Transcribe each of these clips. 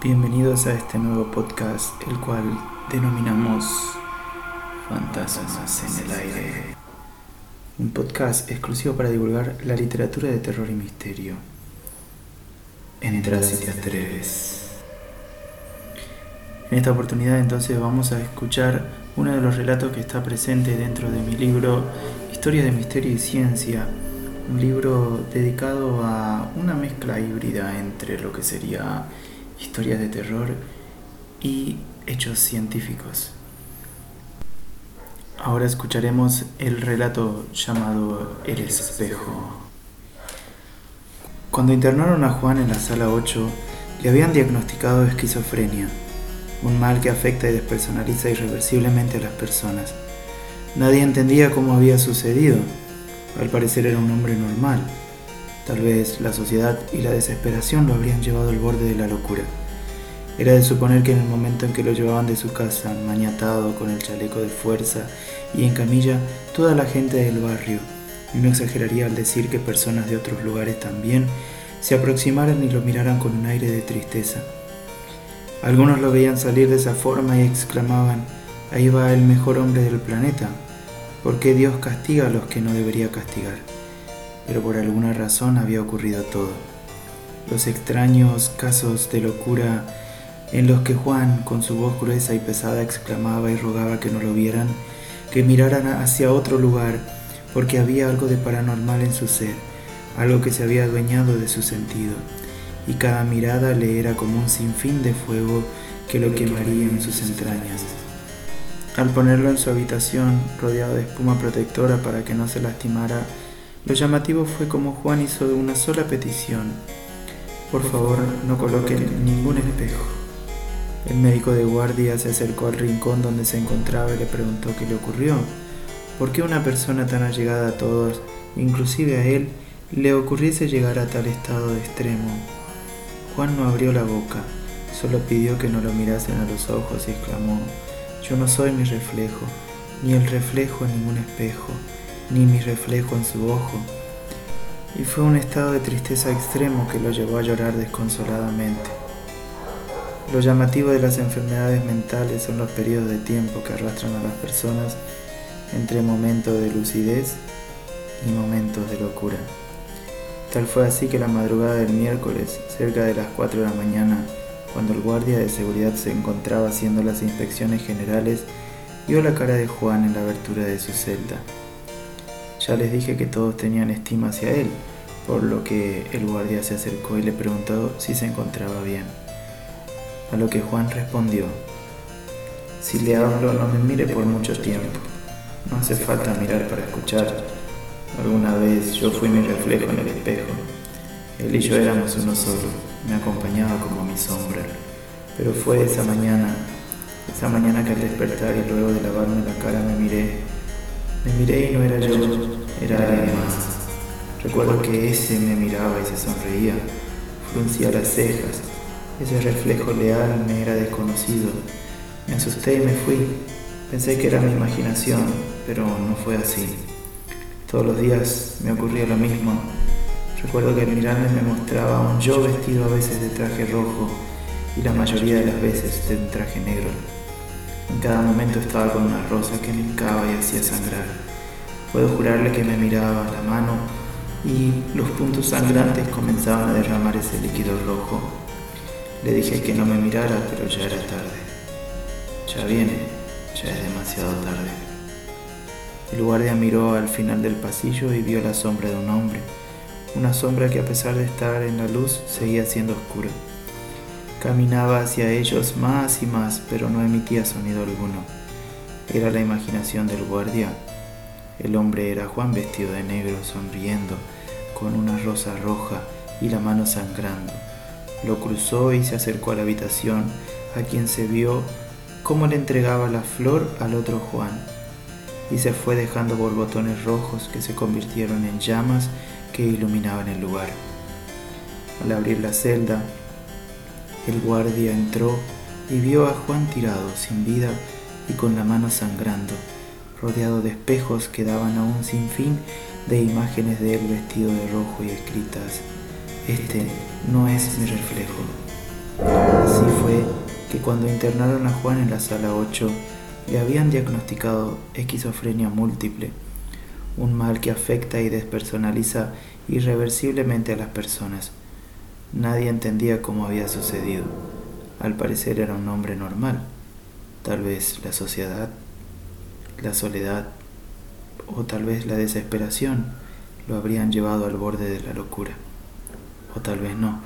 Bienvenidos a este nuevo podcast, el cual denominamos Fantasmas en el aire. Un podcast exclusivo para divulgar la literatura de terror y misterio. Entra si te atreves. En esta oportunidad entonces vamos a escuchar uno de los relatos que está presente dentro de mi libro Historia de Misterio y Ciencia, un libro dedicado a una mezcla híbrida entre lo que sería historias de terror y hechos científicos. Ahora escucharemos el relato llamado El espejo. Cuando internaron a Juan en la sala 8, le habían diagnosticado esquizofrenia, un mal que afecta y despersonaliza irreversiblemente a las personas. Nadie entendía cómo había sucedido. Al parecer era un hombre normal, Tal vez la sociedad y la desesperación lo habrían llevado al borde de la locura. Era de suponer que en el momento en que lo llevaban de su casa, maniatado con el chaleco de fuerza y en camilla, toda la gente del barrio, y no exageraría al decir que personas de otros lugares también, se aproximaran y lo miraran con un aire de tristeza. Algunos lo veían salir de esa forma y exclamaban, ahí va el mejor hombre del planeta, ¿por qué Dios castiga a los que no debería castigar? Pero por alguna razón había ocurrido todo. Los extraños casos de locura en los que Juan, con su voz gruesa y pesada, exclamaba y rogaba que no lo vieran, que miraran hacia otro lugar, porque había algo de paranormal en su ser, algo que se había adueñado de su sentido, y cada mirada le era como un sinfín de fuego que lo quemaría en sus entrañas. Al ponerlo en su habitación, rodeado de espuma protectora para que no se lastimara, lo llamativo fue como Juan hizo una sola petición. Por favor, no coloquen ningún espejo. El médico de guardia se acercó al rincón donde se encontraba y le preguntó qué le ocurrió. ¿Por qué una persona tan allegada a todos, inclusive a él, le ocurriese llegar a tal estado de extremo? Juan no abrió la boca, solo pidió que no lo mirasen a los ojos y exclamó, yo no soy mi reflejo, ni el reflejo en ningún espejo ni mi reflejo en su ojo, y fue un estado de tristeza extremo que lo llevó a llorar desconsoladamente. Lo llamativo de las enfermedades mentales son los periodos de tiempo que arrastran a las personas entre momentos de lucidez y momentos de locura. Tal fue así que la madrugada del miércoles, cerca de las 4 de la mañana, cuando el guardia de seguridad se encontraba haciendo las inspecciones generales, vio la cara de Juan en la abertura de su celda. Ya les dije que todos tenían estima hacia él, por lo que el guardia se acercó y le preguntó si se encontraba bien. A lo que Juan respondió, si le hablo no me mire por mucho tiempo, no hace falta mirar para escuchar. Alguna vez yo fui mi reflejo en el espejo, él y yo éramos uno solo, me acompañaba como mi sombra, pero fue esa mañana, esa mañana que al despertar y luego de lavarme la cara me miré me miré y no era yo, era alguien más. Recuerdo que ese me miraba y se sonreía, fruncía las cejas. Ese reflejo leal me era desconocido. Me asusté y me fui. Pensé que era mi imaginación, pero no fue así. Todos los días me ocurría lo mismo. Recuerdo que al mirarme me mostraba un yo vestido a veces de traje rojo y la mayoría de las veces de un traje negro. En cada momento estaba con una rosa que hincaba y hacía sangrar. Puedo jurarle que me miraba la mano y los puntos sangrantes comenzaban a derramar ese líquido rojo. Le dije que no me mirara, pero ya era tarde. Ya viene, ya es demasiado tarde. El guardia miró al final del pasillo y vio la sombra de un hombre, una sombra que a pesar de estar en la luz seguía siendo oscura. Caminaba hacia ellos más y más, pero no emitía sonido alguno. Era la imaginación del guardia. El hombre era Juan vestido de negro, sonriendo, con una rosa roja y la mano sangrando. Lo cruzó y se acercó a la habitación, a quien se vio cómo le entregaba la flor al otro Juan, y se fue dejando borbotones rojos que se convirtieron en llamas que iluminaban el lugar. Al abrir la celda, el guardia entró y vio a Juan tirado, sin vida y con la mano sangrando, rodeado de espejos que daban a un sinfín de imágenes de él vestido de rojo y escritas, este no es mi reflejo. Así fue que cuando internaron a Juan en la sala 8, le habían diagnosticado esquizofrenia múltiple, un mal que afecta y despersonaliza irreversiblemente a las personas. Nadie entendía cómo había sucedido. Al parecer era un hombre normal. Tal vez la sociedad, la soledad o tal vez la desesperación lo habrían llevado al borde de la locura. O tal vez no.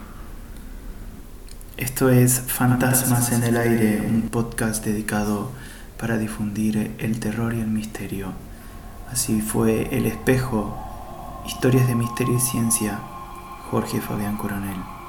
Esto es Fantasmas en el Aire, un podcast dedicado para difundir el terror y el misterio. Así fue El Espejo, Historias de Misterio y Ciencia, Jorge Fabián Coronel.